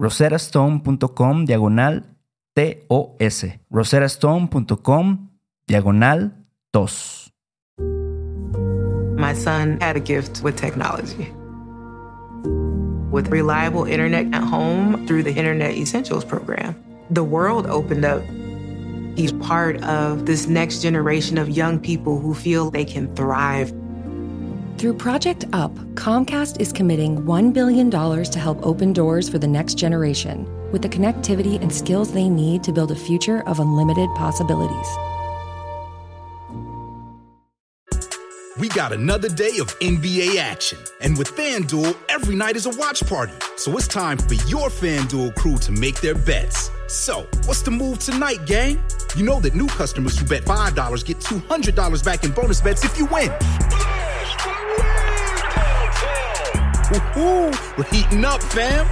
roserastone.com diagonal TOS. roserastone.com diagonal TOS. My son had a gift with technology. With reliable internet at home through the Internet Essentials program, the world opened up. He's part of this next generation of young people who feel they can thrive. Through Project UP, Comcast is committing $1 billion to help open doors for the next generation with the connectivity and skills they need to build a future of unlimited possibilities. We got another day of NBA action. And with FanDuel, every night is a watch party. So it's time for your FanDuel crew to make their bets. So, what's the move tonight, gang? You know that new customers who bet $5 get $200 back in bonus bets if you win. Woohoo! We're heating up, fam!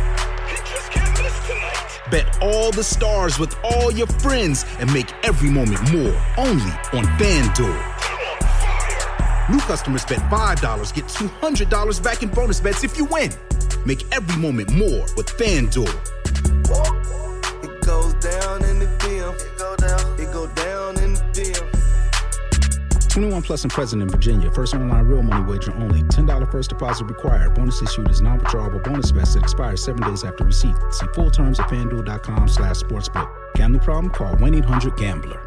Bet all the stars with all your friends and make every moment more only on FanDuel. New customers bet $5 get $200 back in bonus bets if you win. Make every moment more with FanDuel. 21 plus and present in Virginia. First online real money wager only. $10 first deposit required. Bonus issued is non-withdrawable bonus vest expires seven days after receipt. See full terms at fanduel.com slash sportsbook. Gambling problem? Call 1-800-GAMBLER.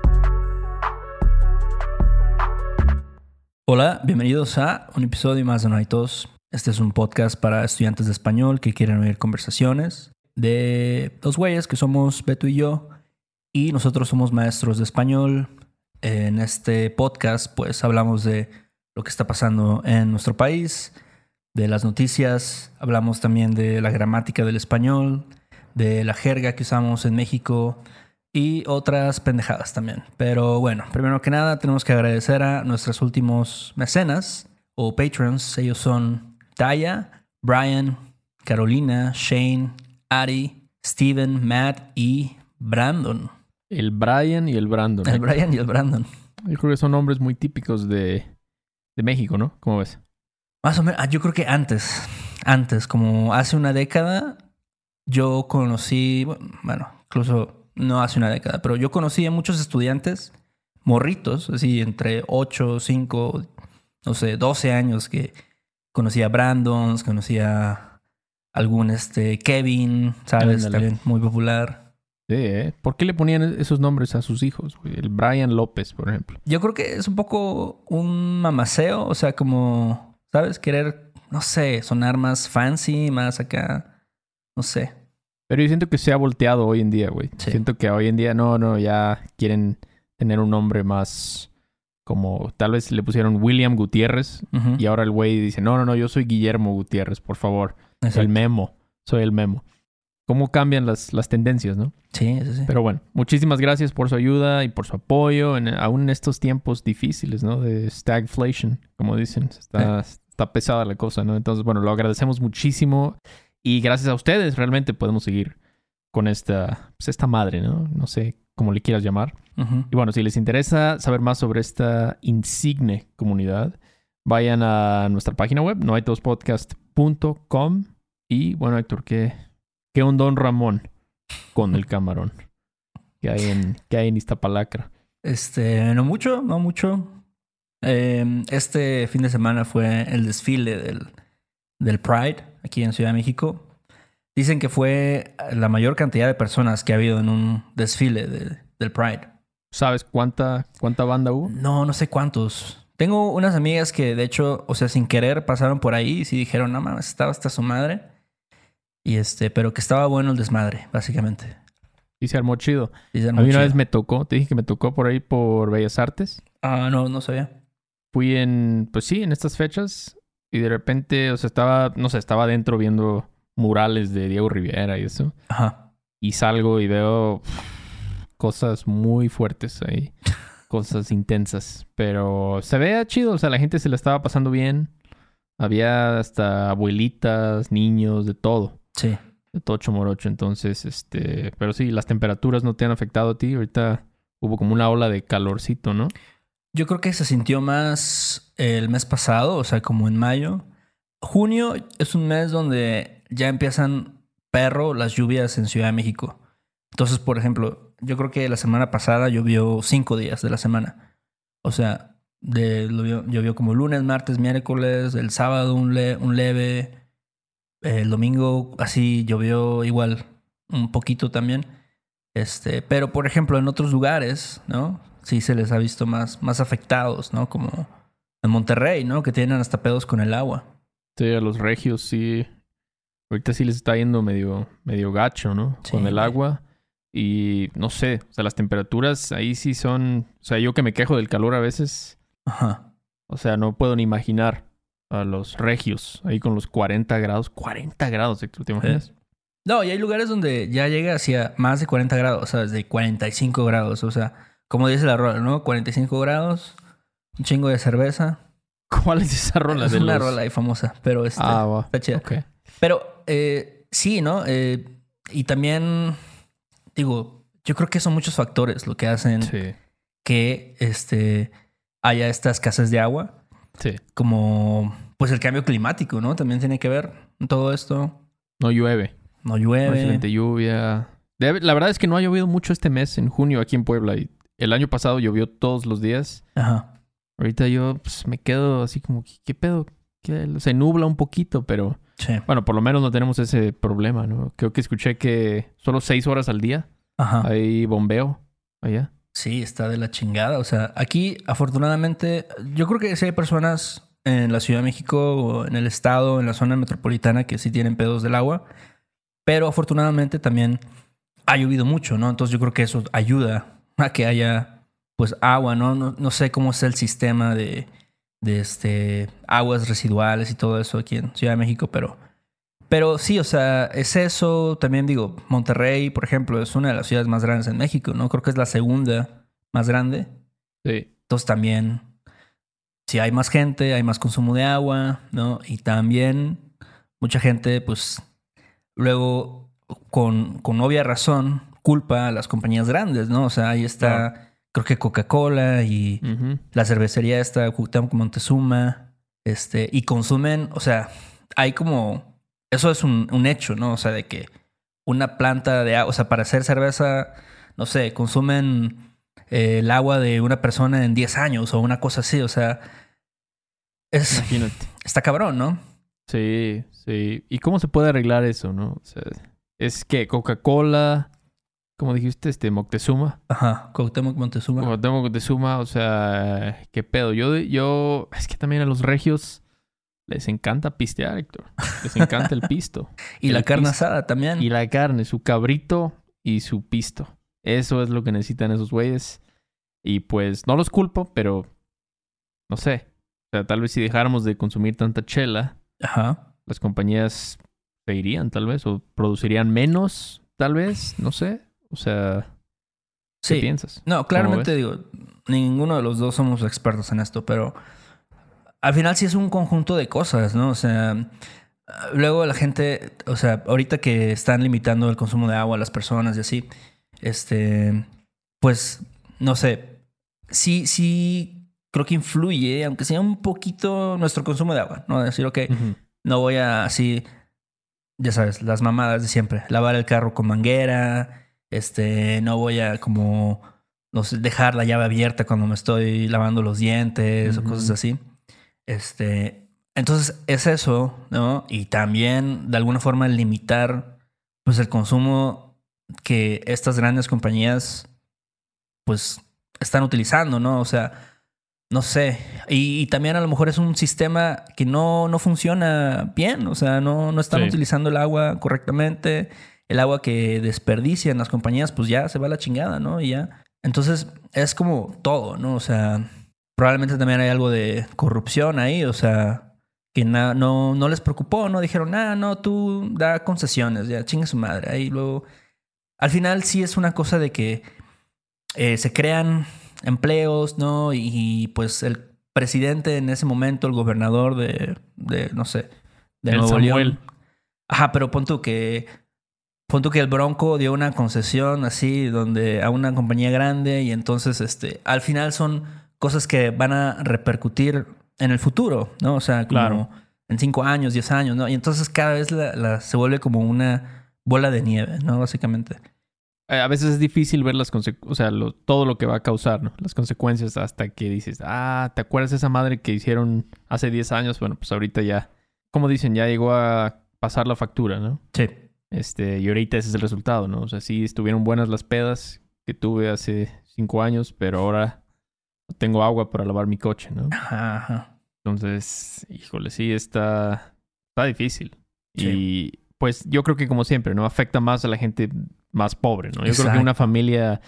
Hola, bienvenidos a un episodio más de No hay tos. Este es un podcast para estudiantes de español que quieren oír conversaciones de dos güeyes que somos Beto y yo. Y nosotros somos maestros de español. En este podcast pues hablamos de lo que está pasando en nuestro país, de las noticias, hablamos también de la gramática del español, de la jerga que usamos en México y otras pendejadas también. Pero bueno, primero que nada tenemos que agradecer a nuestros últimos mecenas o patrons. Ellos son Taya, Brian, Carolina, Shane, Ari, Steven, Matt y Brandon. El Brian y el Brandon. El Brian y el Brandon. Yo creo que son nombres muy típicos de, de México, ¿no? ¿Cómo ves? Más o menos, ah, yo creo que antes, antes, como hace una década, yo conocí, bueno, incluso no hace una década, pero yo conocí a muchos estudiantes morritos, así entre 8, 5, no sé, 12 años que conocía a Brandon, conocía algún este Kevin, ¿sabes? Ándale. También muy popular. Sí, ¿eh? ¿Por qué le ponían esos nombres a sus hijos? güey? El Brian López, por ejemplo. Yo creo que es un poco un mamaceo, o sea, como, ¿sabes? Querer, no sé, sonar más fancy, más acá, no sé. Pero yo siento que se ha volteado hoy en día, güey. Sí. Siento que hoy en día no, no, ya quieren tener un nombre más como tal vez le pusieron William Gutiérrez y ahora el güey dice, no, no, no, yo soy Guillermo Gutiérrez, por favor. Exacto. El memo, soy el memo. ¿Cómo cambian las, las tendencias, no? Sí, sí, sí. Pero bueno, muchísimas gracias por su ayuda y por su apoyo, en, aún en estos tiempos difíciles, ¿no? De stagflation, como dicen. Está, está pesada la cosa, ¿no? Entonces, bueno, lo agradecemos muchísimo y gracias a ustedes realmente podemos seguir con esta, pues esta madre, ¿no? No sé cómo le quieras llamar. Ujú. Y bueno, si les interesa saber más sobre esta insigne comunidad, vayan a nuestra página web, noaitospodcast.com. Y bueno, Héctor, ¿qué, qué un Don Ramón con el camarón? ¿Qué hay en, qué hay en Iztapalacra? Este, no mucho, no mucho. Eh, este fin de semana fue el desfile del, del Pride aquí en Ciudad de México. Dicen que fue la mayor cantidad de personas que ha habido en un desfile de- del Pride. ¿Sabes cuánta, cuánta banda hubo? No, no sé cuántos. Tengo unas amigas que de hecho, o sea, sin querer pasaron por ahí y sí dijeron, no mames, estaba hasta su madre. Y este, pero que estaba bueno el desmadre, básicamente. Y se armó chido. Y se A mí una vez me tocó, te dije que me tocó por ahí por Bellas Artes. Ah, no, no sabía. Fui en, pues sí, en estas fechas. Y de repente, o sea, estaba, no sé, estaba adentro viendo murales de Diego Rivera y eso. Ajá. y salgo y veo cosas muy fuertes ahí, cosas intensas, pero se veía chido, o sea, la gente se la estaba pasando bien, había hasta abuelitas, niños, de todo, Sí. de tocho morocho, entonces, este, pero sí, las temperaturas no te han afectado a ti, ahorita hubo como una ola de calorcito, ¿no? Yo creo que se sintió más el mes pasado, o sea, como en mayo. Junio es un mes donde ya empiezan perro las lluvias en Ciudad de México. Entonces, por ejemplo, yo creo que la semana pasada llovió cinco días de la semana. O sea, de, llovió, llovió como lunes, martes, miércoles, el sábado un, le- un leve, el domingo así llovió igual un poquito también. Este, pero por ejemplo, en otros lugares, ¿no? Sí se les ha visto más, más afectados, ¿no? Como en Monterrey, ¿no? Que tienen hasta pedos con el agua. Sí, a los regios sí, ahorita sí les está yendo medio, medio gacho, ¿no? Sí, Con el agua. Y no sé, o sea, las temperaturas ahí sí son, o sea, yo que me quejo del calor a veces, Ajá. o sea, no puedo ni imaginar a los regios ahí con los 40 grados, 40 grados, Héctor, ¿te imaginas? No, y hay lugares donde ya llega hacia más de 40 grados, o sea, desde 45 grados, o sea, como dice la rola, ¿no? 45 grados, un chingo de cerveza. ¿Cuál es esa rola es de una los... rola ahí famosa, pero este, Ah, está chida. Pero eh, sí, ¿no? Eh, y también, digo, yo creo que son muchos factores lo que hacen Sí, que este, haya esta escasez de agua, sí. como pues el cambio climático, ¿no? También tiene que ver todo esto. No llueve. No No llueve. excelente lluvia. La verdad es que no ha llovido mucho este mes en junio aquí en Puebla. Y el año pasado llovió todos los días. Ajá. Ahorita yo pues, me quedo así como, ¿qué, qué pedo? ¿Qué? Se nubla un poquito, pero Sí. bueno, por lo menos no tenemos ese problema, ¿no? Creo que escuché que solo seis horas al día Ajá. hay bombeo allá. Sí, está de la chingada. O sea, aquí afortunadamente, yo creo que sí hay personas en la Ciudad de México o en el estado, en la zona metropolitana que sí tienen pedos del agua, pero afortunadamente también ha llovido mucho, ¿no? Entonces yo creo que eso ayuda a que haya pues agua, ¿no? No, no sé cómo es el sistema de, de este, aguas residuales y todo eso aquí en Ciudad de México, pero... Pero sí, o sea, es eso. También digo, Monterrey, por ejemplo, es una de las ciudades más grandes en México, ¿no? Creo que es la segunda más grande. Sí. Entonces también, si hay más gente, hay más consumo de agua, ¿no? Y también mucha gente, pues, luego, con, con obvia razón, culpa a las compañías grandes, ¿no? O sea, ahí está, creo que Coca-Cola y la cervecería esta, Cuauhtémoc Montezuma, este, y consumen, o sea, hay como, eso es un, un hecho, ¿no? O sea, de que una planta de agua, o sea, para hacer cerveza, no sé, consumen eh, el agua de una persona en 10 años o una cosa así, o sea, es, Imagínate. está cabrón, ¿no? Sí, sí. ¿Y cómo se puede arreglar eso, no? O sea, es que Coca-Cola, como dijiste, este Moctezuma. Ajá, Cuauhtémoc Montezuma. Como tengo Moctezuma, o sea, qué pedo. Yo, yo, es que también a los regios les encanta pistear, Héctor. Les encanta el pisto. y la carne pisto. asada también. Y la carne, su cabrito y su pisto. Eso es lo que necesitan esos güeyes. Y pues no los culpo, pero no sé. O sea, tal vez si dejáramos de consumir tanta chela, Ajá. las compañías se irían tal vez o producirían menos, tal vez, no sé. O sea, ¿qué Sí. piensas? No, claramente digo, ninguno de los dos somos expertos en esto, pero al final sí es un conjunto de cosas, ¿no? O sea, luego la gente, o sea, ahorita que están limitando el consumo de agua a las personas y así, este, pues, no sé, sí, sí creo que influye, aunque sea un poquito nuestro consumo de agua, ¿no? Decir, ok, no voy a así, ya sabes, las mamadas de siempre. Lavar el carro con manguera, este, no voy a como no sé, dejar la llave abierta cuando me estoy lavando los dientes o cosas así. Este, entonces es eso, ¿no? Y también de alguna forma limitar pues el consumo que estas grandes compañías pues están utilizando, ¿no? O sea, no sé. Y, y también a lo mejor es un sistema que no, no funciona bien. O sea, no, no están Sí. utilizando el agua correctamente. El agua que desperdician las compañías, pues ya se va a la chingada, ¿no? Y ya. Entonces, es como todo, ¿no? O sea, probablemente también hay algo de corrupción ahí. O sea, que na- no, no les preocupó, ¿no? Dijeron, ah, no, tú da concesiones, ya chinga su madre. Ahí luego. Al final sí es una cosa de que eh, se crean empleos, ¿no? Y, y, pues el presidente en ese momento, el gobernador de, de no sé, de El Nuevo Samuel. León. Ajá, pero pon tú que pon tú que el Bronco dio una concesión así donde a una compañía grande y entonces este al final son cosas que van a repercutir en el futuro, ¿no? O sea, como Claro. en cinco años, diez años, ¿no? Y entonces cada vez la- la- se vuelve como una bola de nieve, ¿no? Básicamente. Eh, A veces es difícil ver las consecuencias, o sea, lo- todo lo que va a causar, ¿no? Las consecuencias hasta que dices, ah, ¿te acuerdas de esa madre que hicieron hace 10 años? Bueno, pues ahorita ya, como dicen, ya llegó a pasar la factura, ¿no? Sí. Este, y ahorita ese es el resultado, ¿no? O sea, sí estuvieron buenas las pedas que tuve hace 5 años, pero ahora tengo agua para lavar mi coche, ¿no? Ajá, ajá. Entonces, híjole, sí, está, está difícil. Sí. Y pues yo creo que como siempre, ¿no? Afecta más a la gente más pobre, ¿no? Yo creo que una familia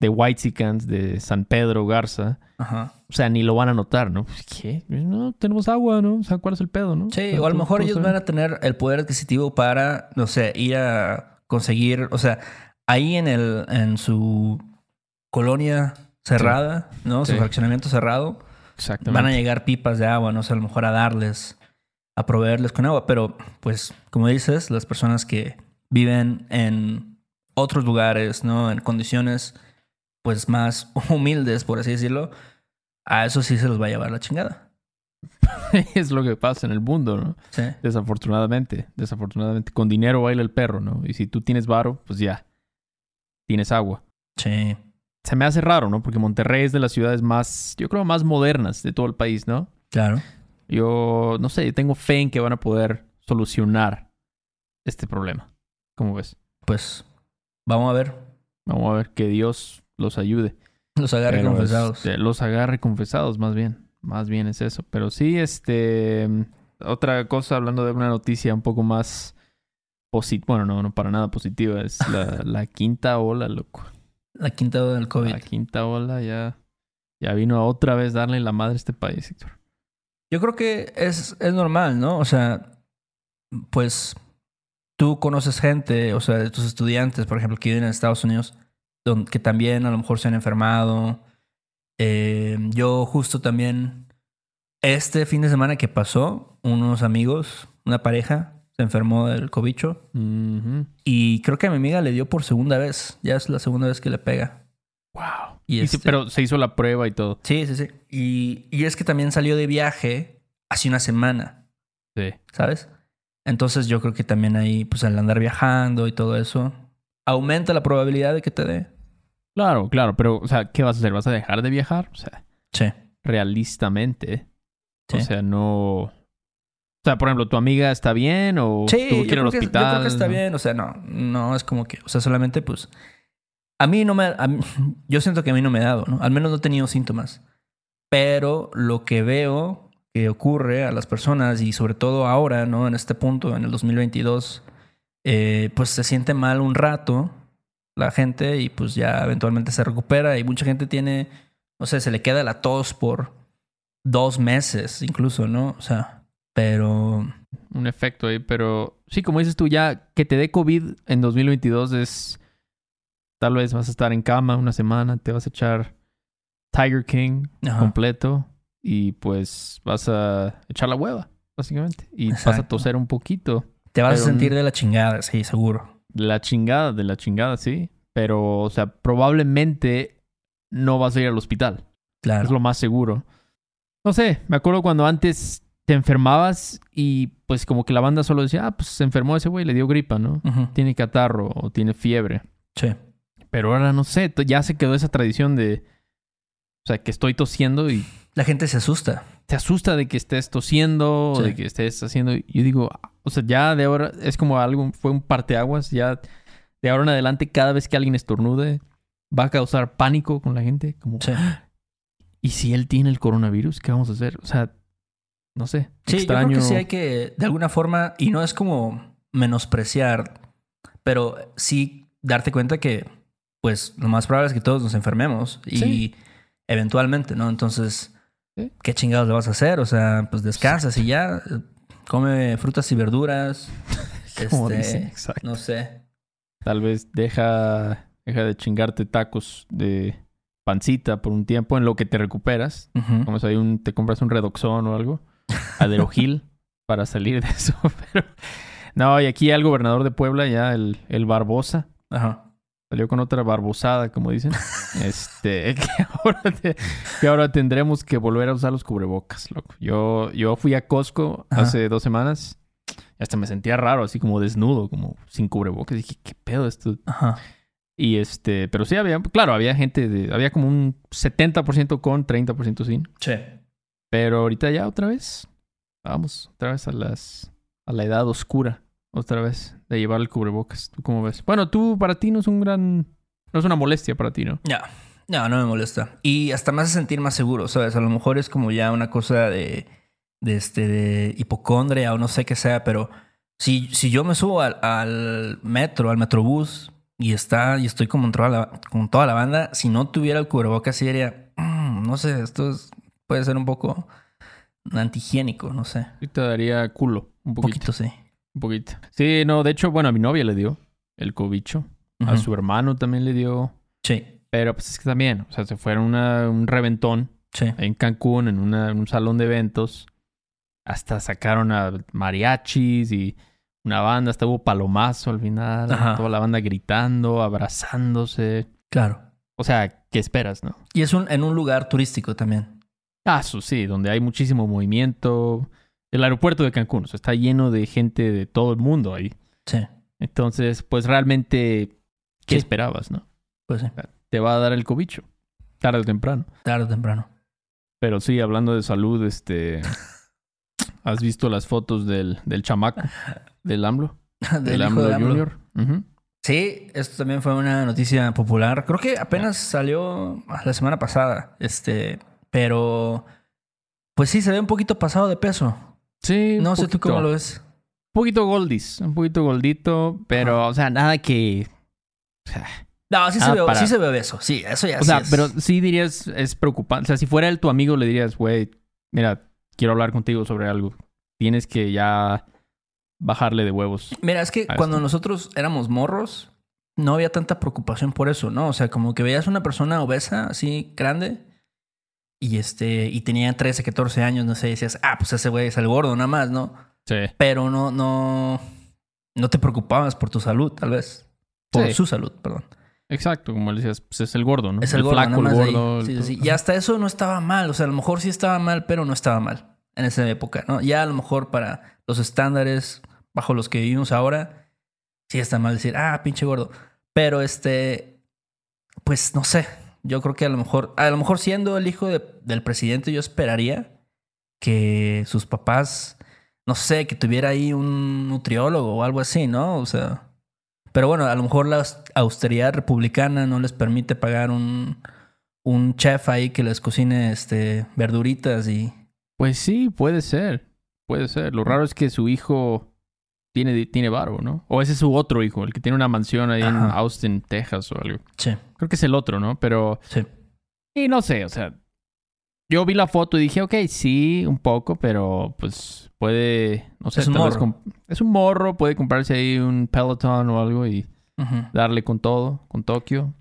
de Whitesicans, de San Pedro, Garza, Ajá. o sea, ni lo van a notar, ¿no? Pues, ¿Qué? No, tenemos agua, ¿no? O sea, ¿cuál es el pedo, no? Sí, sea, o a lo mejor ellos van a tener el poder adquisitivo para, no sé, ir a conseguir, o sea, ahí en el, en su colonia cerrada, ¿no? Su fraccionamiento cerrado, Exactamente. van a llegar pipas de agua, no sé, a lo mejor a darles, a proveerles con agua, pero pues, como dices, las personas que viven en otros lugares, ¿no? En condiciones, pues, más humildes, por así decirlo, a eso sí se los va a llevar la chingada. es lo que pasa en el mundo, ¿no? Sí. Desafortunadamente, desafortunadamente. Con dinero baila el perro, ¿no? Y si tú tienes varo, pues ya, tienes agua. Sí. Se me hace raro, ¿no? Porque Monterrey es de las ciudades más, yo creo, más modernas de todo el país, ¿no? Claro. Yo, no sé, tengo fe en que van a poder solucionar este problema. ¿Cómo ves? Pues vamos a ver. Vamos a ver que Dios los ayude. Los agarre Pero, confesados. este, los agarre confesados, más bien. Más bien es eso. Pero sí, este. Otra cosa, hablando de una noticia un poco más. Bueno, no, no para nada positiva. Es la, la quinta ola, loco. La quinta ola del COVID. La quinta ola ya. Ya vino a otra vez darle la madre a este país, Héctor. Yo creo que es, es normal, ¿no? O sea, pues tú conoces gente, o sea, de tus estudiantes, por ejemplo, que viven en Estados Unidos, don- que también a lo mejor se han enfermado. Eh, yo justo también, este fin de semana que pasó, unos amigos, una pareja, se enfermó del cobicho. Y creo que a mi amiga le dio por segunda vez. Ya es la segunda vez que le pega. Wow. Y Y sí, este- pero se hizo la prueba y todo. Sí, sí, sí. Y, y es que también salió de viaje hace una semana, Sí. ¿sabes? Entonces yo creo que también ahí, pues al andar viajando y todo eso, aumenta la probabilidad de que te dé. Claro, claro. Pero, o sea, ¿qué vas a hacer? ¿Vas a dejar de viajar? O sea, Sí. realistamente. Sí. O sea, no. O sea, por ejemplo, ¿tu amiga está bien o Sí, tuvo que ir al creo que, yo hospital? creo que está bien. O sea, no, no es como que, o sea, solamente pues... A mí no me... a mí- yo siento que a mí no me ha dado, ¿no? Al menos no he tenido síntomas. Pero lo que veo que ocurre a las personas y sobre todo ahora, ¿no? En este punto, en el 2022, eh, pues se siente mal un rato la gente y pues ya eventualmente se recupera y mucha gente tiene no sé, se le queda la tos por dos meses incluso, ¿no? O sea, pero... Un efecto ahí, pero sí, como dices tú, ya que te dé COVID en 2022 es... Tal vez vas a estar en cama una semana, te vas a echar Tiger King Ajá. completo y pues vas a echar la hueva, básicamente. Y vas a toser un poquito. te vas a sentir de la chingada, sí, seguro. De la chingada, de la chingada, sí. Pero, o sea, probablemente no vas a ir al hospital. Claro. Es lo más seguro. No sé, me acuerdo cuando antes te enfermabas y pues como que la banda solo decía, ah, pues se enfermó ese güey, le dio gripa, ¿no? Tiene catarro o tiene fiebre. Sí. Pero ahora no sé, ya se quedó esa tradición de, o sea, que estoy tosiendo y La gente se asusta. te asusta de que estés tosiendo o Sí. de que estés haciendo. Yo digo, ah, o sea, ya de ahora es como algo, fue un parteaguas, ya de ahora en adelante cada vez que alguien estornude va a causar pánico con la gente, como, Sí. ¿y si él tiene el coronavirus? ¿Qué vamos a hacer? O sea, no sé, Sí, extraño. yo creo que sí hay que, de alguna forma, y no es como menospreciar, pero sí darte cuenta que, pues, lo más probable es que todos nos enfermemos y Sí. eventualmente, ¿no? Entonces, Sí. ¿qué chingados le vas a hacer? O sea, pues descansas y ya, come frutas y verduras, Como este, dicen, exacto. no sé. Tal vez deja, deja de chingarte tacos de pancita por un tiempo en lo que te recuperas. Como si hay un, te compras un redoxón o algo. Aderogil para salir de eso. Pero no, y aquí el gobernador de Puebla, ya el, el Barbosa, Ajá. salió con otra barbosada, como dicen. Este, que ahora, te- que ahora tendremos que volver a usar los cubrebocas, loco. Yo, yo fui a Costco Ajá. hace dos semanas. y Hasta me sentía raro, así como desnudo, como sin cubrebocas. Dije, ¿qué pedo esto? Ajá. Y este, pero sí había, claro, había gente de, había como un 70% con, 30% sin. Sí. Pero ahorita ya otra vez, vamos, otra vez a las, a la edad oscura, otra vez, de llevar el cubrebocas. ¿Tú cómo ves? Bueno, tú, para ti no es un gran, no es una molestia para ti, ¿no? Ya. No, no me molesta. Y hasta me hace sentir más seguro, ¿sabes? A lo mejor es como ya una cosa de, de este, de hipocondria o no sé qué sea, pero si, si yo me subo al, metro, al metrobús y está, y estoy como en toda la, con toda la banda, si no tuviera el cubrebocas, sí "Mm, no sé, esto es- puede ser un poco antihigiénico, no sé. Sí te daría culo, un Un poquito, poquito, sí. un poquito. Sí, no, de hecho, bueno, a mi novia le dio el cobicho, a su hermano también le dio, Sí, pero pues es que también, o sea, se fueron a un reventón sí. en Cancún, en, una- en un salón de eventos. Hasta sacaron a mariachis y una banda, hasta hubo palomazo al final. Ajá. Toda la banda gritando, abrazándose. Claro. O sea, ¿qué esperas, no? Y es un, en un lugar turístico también. Ah, eso sí, donde hay muchísimo movimiento. El aeropuerto de Cancún, o sea, está lleno de gente de todo el mundo ahí. Sí, Entonces, pues realmente, ¿qué Sí. esperabas, no? pues sí. Te va a dar el cobicho, tarde o temprano. Tarde o temprano. Pero sí, hablando de salud, este. ¿Has visto las fotos del, del chamaco? Del AMLO. Del hijo AMLO de AMLO. Junior. Sí, esto también fue una noticia popular. Creo que apenas salió la semana pasada. Este, pero pues sí, se ve un poquito pasado de peso. Sí, No sé tú cómo lo ves. Un poquito goldis, un poquito goldito, pero, o sea, nada que. O sea, No, sí se, ve, para- sí se ve obeso. Sí, eso ya o sí sea, es. pero sí dirías, es preocupante. O sea, si fuera él tu amigo, le dirías, güey, mira, quiero hablar contigo sobre algo. Tienes que ya bajarle de huevos. Mira, es que cuando esto. nosotros éramos morros, no había tanta preocupación por eso, ¿no? O sea, como que veías una persona obesa, así, grande, y este, y tenía 13, 14 años, no sé, decías, ah, pues ese güey es el gordo, nada más, ¿no? Sí. pero no, no, no te preocupabas por tu salud, tal vez. Por Sí. su salud, perdón. Exacto, como le decías, pues es el gordo, ¿no? Es el, gordo, flaco, nada el más ahí. gordo. el Sí, todo. sí. Y hasta eso no estaba mal. O sea, a lo mejor sí estaba mal, pero no estaba mal en esa época, ¿no? Ya a lo mejor para los estándares bajo los que vivimos ahora, sí está mal decir, ah, pinche gordo. Pero este, pues no sé. Yo creo que a lo mejor, a lo mejor siendo el hijo de- del presidente, yo esperaría que sus papás, no sé, que tuviera ahí un nutriólogo o algo así, ¿no? O sea, pero bueno, a lo mejor la aus- austeridad republicana no les permite pagar un, un chef ahí que les cocine este, verduritas y... Pues sí, puede ser. Puede ser. Lo raro es que su hijo tiene, tiene varo, ¿no? O ese es su otro hijo, el que tiene una mansión ahí en. Austin, Texas o algo. Sí, Creo que es el otro, ¿no? Pero sí. Y no sé, o sea, yo vi la foto y dije, ok, sí, un poco, pero pues puede, no sé, Es un morro. comp- es un morro, puede comprarse ahí un Peloton o algo y darle con todo, con Tokio.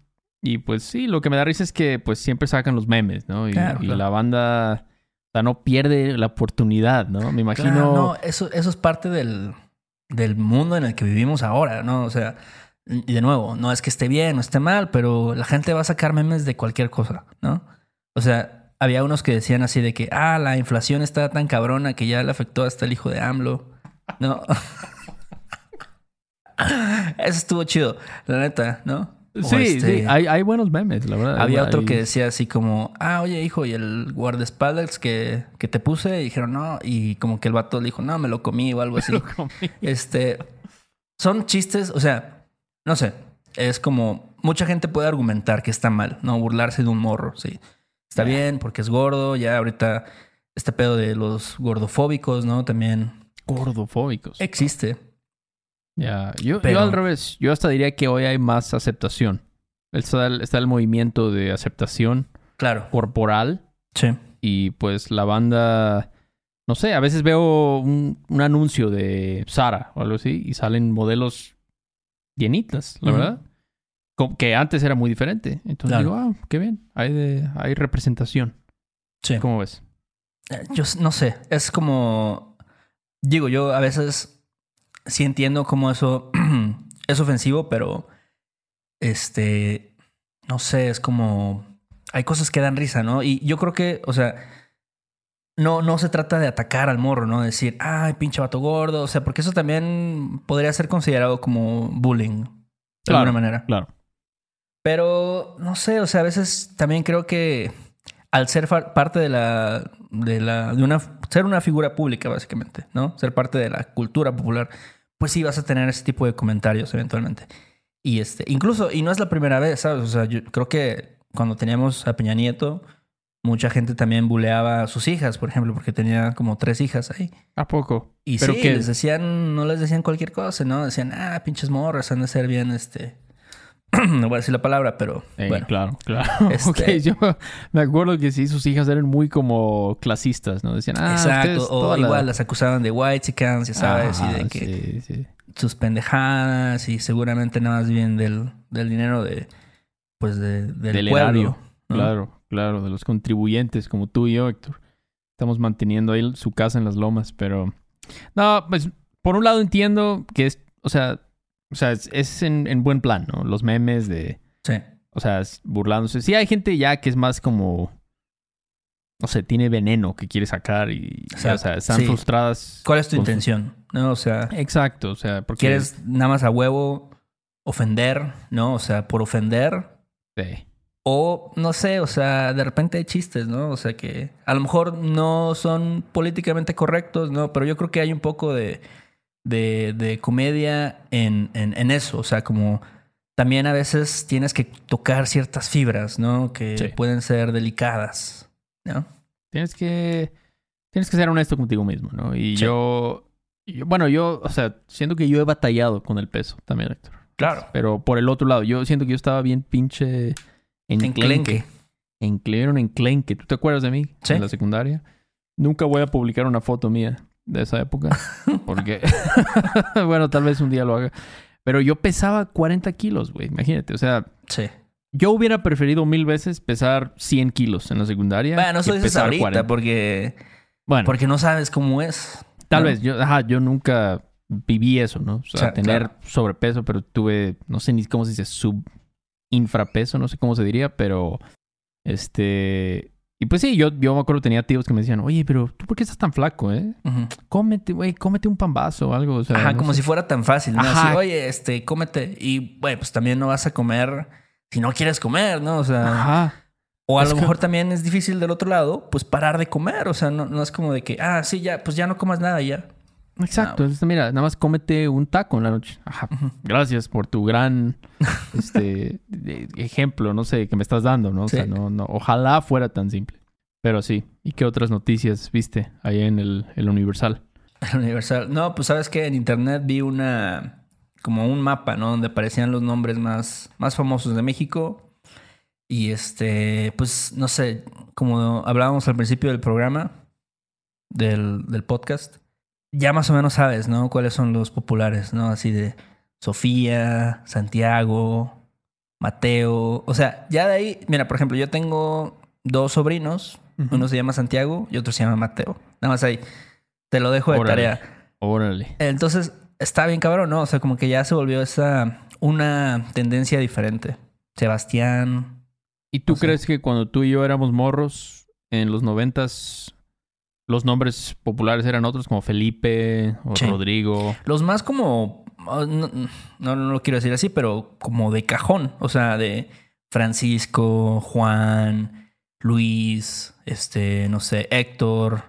Y pues sí, lo que me da risa es que pues siempre sacan los memes, ¿no? Y, Claro, y claro. la banda, o sea, no pierde la oportunidad, ¿no? Me imagino... Claro, no, eso, eso es parte del, del mundo en el que vivimos ahora, ¿no? O sea, y de nuevo, no es que esté bien o esté mal, pero la gente va a sacar memes de cualquier cosa, ¿no? O sea, había unos que decían así de que, ah, la inflación está tan cabrona que ya le afectó hasta el hijo de AMLO, ¿no? Eso estuvo chido, la neta, ¿no? O Sí, este, sí, hay, hay buenos memes, la verdad. Había Hay- otro que decía así como, ah, oye, hijo, y el guardaespaldas que, que te puse, y dijeron, no, y como que el vato le dijo, no, me lo comí o algo así. Lo comí. este, son chistes, o sea, no sé, es como, mucha gente puede argumentar que está mal, ¿no? Burlarse de un morro, sí. Está bien porque es gordo, ya ahorita este pedo de los gordofóbicos, ¿no? También Gordofóbicos. existe. Ya, yo, Pero- yo al revés. Yo hasta diría que hoy hay más aceptación. Está el, está el movimiento de aceptación Claro. corporal Sí. y pues la banda, no sé, a veces veo un, un anuncio de Sara o algo así y salen modelos llenitas, la verdad. Que antes era muy diferente. Entonces Claro. digo, ah, qué bien, hay, de, hay representación. Sí. ¿Cómo ves? Eh, Yo no sé, es como. Digo, yo a veces sí entiendo cómo eso es ofensivo, pero. Este. No sé, es como. Hay cosas que dan risa, ¿no? Y yo creo que, o sea. No, no se trata de atacar al morro, ¿no? Decir, ay, pinche vato gordo. O sea, porque eso también podría ser considerado como bullying. De Claro. alguna manera. Claro. Pero no sé, o sea, a veces también creo que al ser parte de la, de la, de una, ser una figura pública, básicamente, ¿no? Ser parte de la cultura popular, pues sí vas a tener ese tipo de comentarios eventualmente. Y este, incluso, y no es la primera vez, ¿sabes? O sea, yo creo que cuando teníamos a Peña Nieto, mucha gente también buleaba a sus hijas, por ejemplo, porque tenía como tres hijas ahí. ¿A poco? Y Pero sí, que les decían, no les decían cualquier cosa, ¿no? Decían, ah, pinches morras, han de ser bien, este. no voy a decir la palabra, pero Eh, bueno. claro, claro. Este- Ok, yo me acuerdo que sí, sus hijas eran muy como clasistas, ¿no? Decían, ah, Exacto. O la- igual las acusaban de white ya sabes, Ajá, y de que sí, sí. sus pendejadas y seguramente nada más bien del, del dinero de, pues, de, del, Del pueblo. erario. ¿no? Claro, claro, de los contribuyentes como tú y yo, Héctor. Estamos manteniendo ahí su casa en las lomas, pero... No, pues por un lado entiendo que es, o sea, o sea, es, es en, en buen plan, ¿no? Los memes de, Sí. o sea, es burlándose. Sí hay gente ya que es más como, no sé, tiene veneno que quiere sacar y, Exacto, o sea, están sí. frustradas. ¿Cuál es tu su- intención? ¿No? O sea, Exacto, o sea, porque... ¿quieres nada más a huevo ofender? ¿No? O sea, por ofender. Sí. O no sé, o sea, de repente hay chistes, ¿no? O sea que a lo mejor no son políticamente correctos, ¿no? Pero yo creo que hay un poco de, de, de comedia en, en, en eso. O sea, como también a veces tienes que tocar ciertas fibras, ¿no? Que Sí. pueden ser delicadas, ¿no? Tienes que. Tienes que ser honesto contigo mismo, ¿no? Y Sí. yo, y yo- Bueno, yo, o sea, siento que yo he batallado con el peso también, Héctor. Claro. Pero por el otro lado, yo siento que yo estaba bien pinche. Enclenque. Enclenque. Un enclenque. ¿Tú te acuerdas de mí? Sí. En la secundaria. Nunca voy a publicar una foto mía de esa época. Porque. bueno, tal vez un día lo haga. Pero yo pesaba 40 kilos, güey. Imagínate. O sea, Sí. yo hubiera preferido mil veces pesar 100 kilos en la secundaria. Bueno, eso dices pesar ahorita 40. porque, Bueno, porque no sabes cómo es. tal ¿no? vez. Yo, ajá, yo nunca viví eso, ¿no? O sea, O sea, tener claro. sobrepeso, pero tuve, no sé ni cómo se dice, subinfrapeso, no sé cómo se diría, pero este... Y pues sí, yo, yo me acuerdo que tenía tíos que me decían, oye, pero ¿tú por qué estás tan flaco, eh? Ujú. Cómete, güey, cómete un pambazo o algo. O sea, Ajá, no como sé. si fuera tan fácil, ¿no? Así, oye, este, cómete. Y, bueno, pues también no vas a comer si no quieres comer, ¿no? O sea, Ajá. o a Es lo que- mejor también es difícil del otro lado, pues parar de comer. O sea, no, no es como de que, ah, sí, ya, pues ya no comas nada ya. Exacto. Entonces, mira, nada más cómete un taco en la noche. Ajá. Gracias por tu gran este, de- ejemplo, no sé, que me estás dando, ¿no? O Sí. sea, no, no, ojalá fuera tan simple. Pero sí. ¿Y qué otras noticias viste ahí en el, el Universal? El Universal. No, pues sabes que en internet vi una, como un mapa, ¿no? Donde aparecían los nombres más, más famosos de México. Y este, pues no sé, como hablábamos al principio del programa, del, del podcast, ya más o menos sabes, ¿no? Cuáles son los populares, ¿no? Así de Sofía, Santiago, Mateo. O sea, ya de ahí, mira, por ejemplo, yo tengo dos sobrinos. Uno se llama Santiago y otro se llama Mateo. Nada más ahí. Te lo dejo de Órale. tarea. Órale. Entonces, está bien cabrón, ¿no? O sea, como que ya se volvió esa una tendencia diferente. Sebastián. ¿Y tú crees que cuando tú y yo éramos morros, en los noventas, los nombres populares eran otros como Felipe o Sí. Rodrigo? Los más como. oh, No, no, no lo quiero decir así, pero como de cajón. O sea, de Francisco, Juan, Luis, este, no sé, Héctor,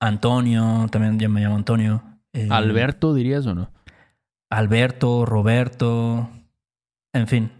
Antonio, también yo me llamo Antonio. eh, ¿Alberto dirías o no? Alberto, Roberto. En fin.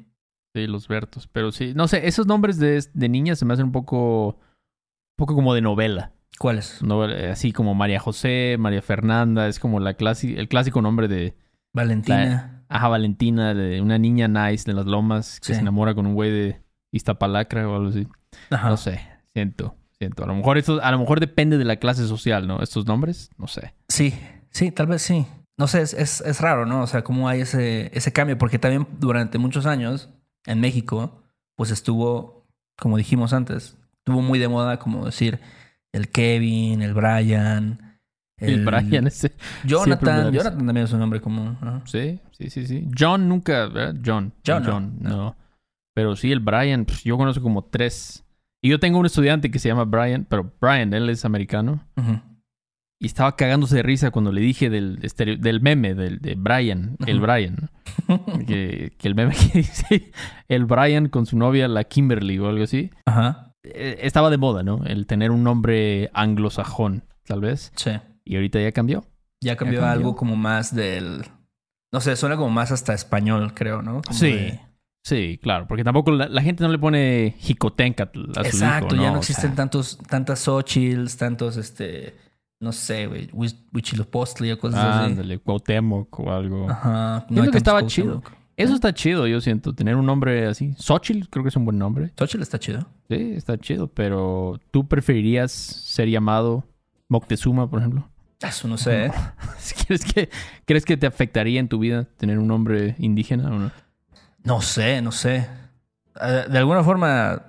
Sí, los Bertos. Pero sí, no sé, esos nombres de, de niñas se me hacen un poco, un poco como de novela. ¿Cuáles? Novela- Así como María José, María Fernanda, es como la clasi- el clásico nombre de, Valentina. Ajá, Valentina, de una niña nice de las lomas que Sí. se enamora con un güey de Iztapalacra o algo así. Ajá. No sé, siento, siento. A lo mejor esto, a lo mejor depende de la clase social, ¿no? Estos nombres, no sé. Sí, sí, tal vez sí. No sé, es, es, es raro, ¿no? O sea, cómo hay ese, ese cambio, porque también durante muchos años en México, pues estuvo, como dijimos antes, estuvo muy de moda como decir el Kevin, el Brian. El, Brian ese. Jonathan. Jonathan también es un nombre común. ¿no? Sí, sí, sí, sí. John nunca, ¿verdad? John. John no, John, no. no. Pero sí, el Brian, pues, yo conozco como tres. Y yo tengo un estudiante que se llama Brian, pero Brian, él es americano. Ujú. Y estaba cagándose de risa cuando le dije del, estereo- del meme, del, de Brian, el. Brian. que el meme que dice el Brian con su novia, la Kimberly o algo así. Ajá. Eh, estaba de moda, ¿no? El tener un nombre anglosajón, tal vez. Sí. Y ahorita ya cambió. Ya cambió, cambió. algo como más del. No sé, suena como más hasta español, creo, ¿no? Como Sí. de- Sí, claro, porque tampoco la, la gente no le pone jicotencatl a su Exacto, hijo, ya no O existen sea, tantos, tantas Xochitls, tantos, este, no sé, güey, Huich- Huitzilopochtli o cosas así. Ándale, Cuauhtémoc o algo. Ajá. Siento hay que estaba tantos chido. Eso está chido, yo siento, tener un nombre así. Xochitl creo que es un buen nombre. Xochitl está chido. Sí, está chido, pero ¿tú preferirías ser llamado Moctezuma, por ejemplo? Eso no sé, ¿eh? ¿Crees que, ¿Crees que te afectaría en tu vida tener un nombre indígena o no? No sé, no sé. Eh, De alguna forma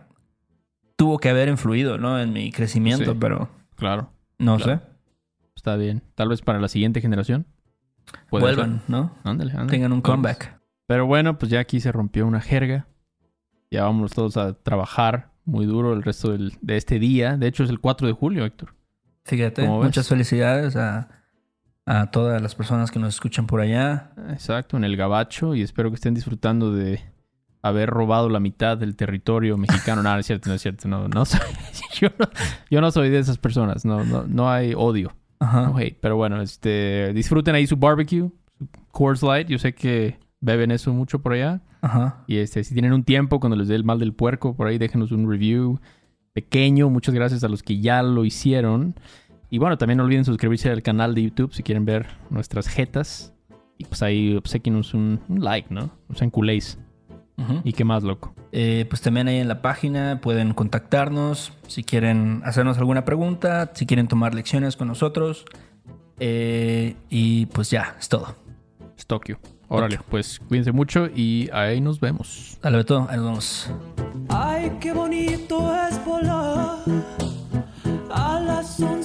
tuvo que haber influido, ¿no? En mi crecimiento, Sí. pero Claro, no Claro. sé. está bien. Tal vez para la siguiente generación. Vuelvan, ¿no? Ándale, ándale. Tengan un comeback. Pero bueno, pues ya aquí se rompió una jerga. Ya vamos todos a trabajar muy duro el resto del- de este día. De hecho, es el 4 de julio, Héctor. Fíjate, muchas felicidades a, a todas las personas que nos escuchan por allá. Exacto, en el Gabacho. Y espero que estén disfrutando de haber robado la mitad del territorio mexicano. no, no es cierto, no es cierto. No, no soy, yo, no, yo no soy de esas personas. No, no, no hay odio. Ajá. No hate. Pero bueno, este, disfruten ahí su barbecue, su Coors Light. Yo sé que beben eso mucho por allá. Ajá. Y este, si tienen un tiempo, cuando les dé el mal del puerco, por ahí déjenos un review pequeño. Muchas gracias a los que ya lo hicieron. Y bueno, también no olviden suscribirse al canal de YouTube si quieren ver nuestras jetas. Y pues ahí obsequienos un, un like, ¿no? O sea, en culéis. Ujú. ¿Y qué más, loco? Eh, pues también ahí en la página pueden contactarnos si quieren hacernos alguna pregunta, si quieren tomar lecciones con nosotros. Eh, y pues ya, es todo. Es Tokio. Órale, pues cuídense mucho y ahí nos vemos. Dale, Beto, ahí nos vemos. Ay, qué bonito es volar a las 11